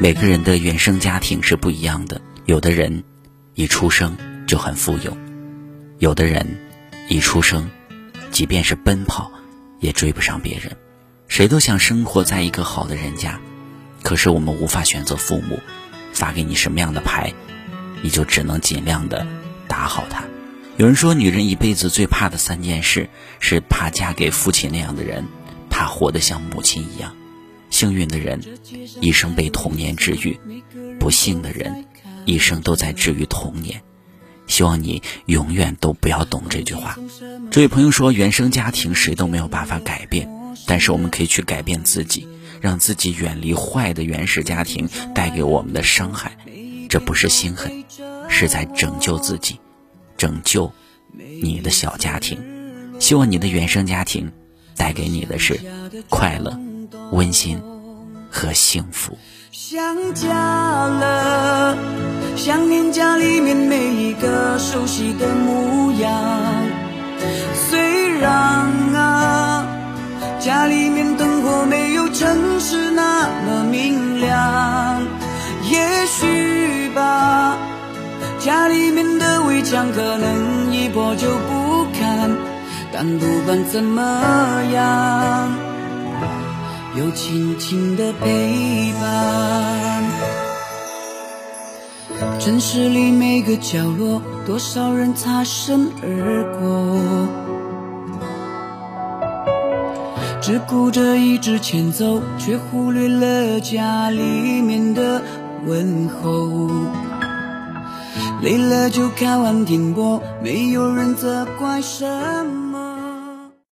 每个人的原生家庭是不一样的，有的人一出生就很富有，有的人一出生，即便是奔跑，也追不上别人。谁都想生活在一个好的人家，可是我们无法选择父母发给你什么样的牌，你就只能尽量的打好它。有人说，女人一辈子最怕的三件事是怕嫁给父亲那样的人，怕活得像母亲一样。幸运的人，一生被童年治愈；不幸的人，一生都在治愈童年。希望你永远都不要懂这句话。这位朋友说，原生家庭谁都没有办法改变，但是我们可以去改变自己，让自己远离坏的原始家庭带给我们的伤害。这不是心狠，是在拯救自己，拯救你的小家庭。希望你的原生家庭带给你的是快乐。温馨和幸福。想家了，想念家里面每一个熟悉的模样。虽然啊，家里面灯火没有城市那么明亮，也许吧，家里面的围墙可能一破就不堪，但不管怎么样。有轻轻的陪伴，城市里每个角落，多少人擦身而过，只顾着一直前走，却忽略了家里面的问候。累了就看完停播，没有人责怪什么。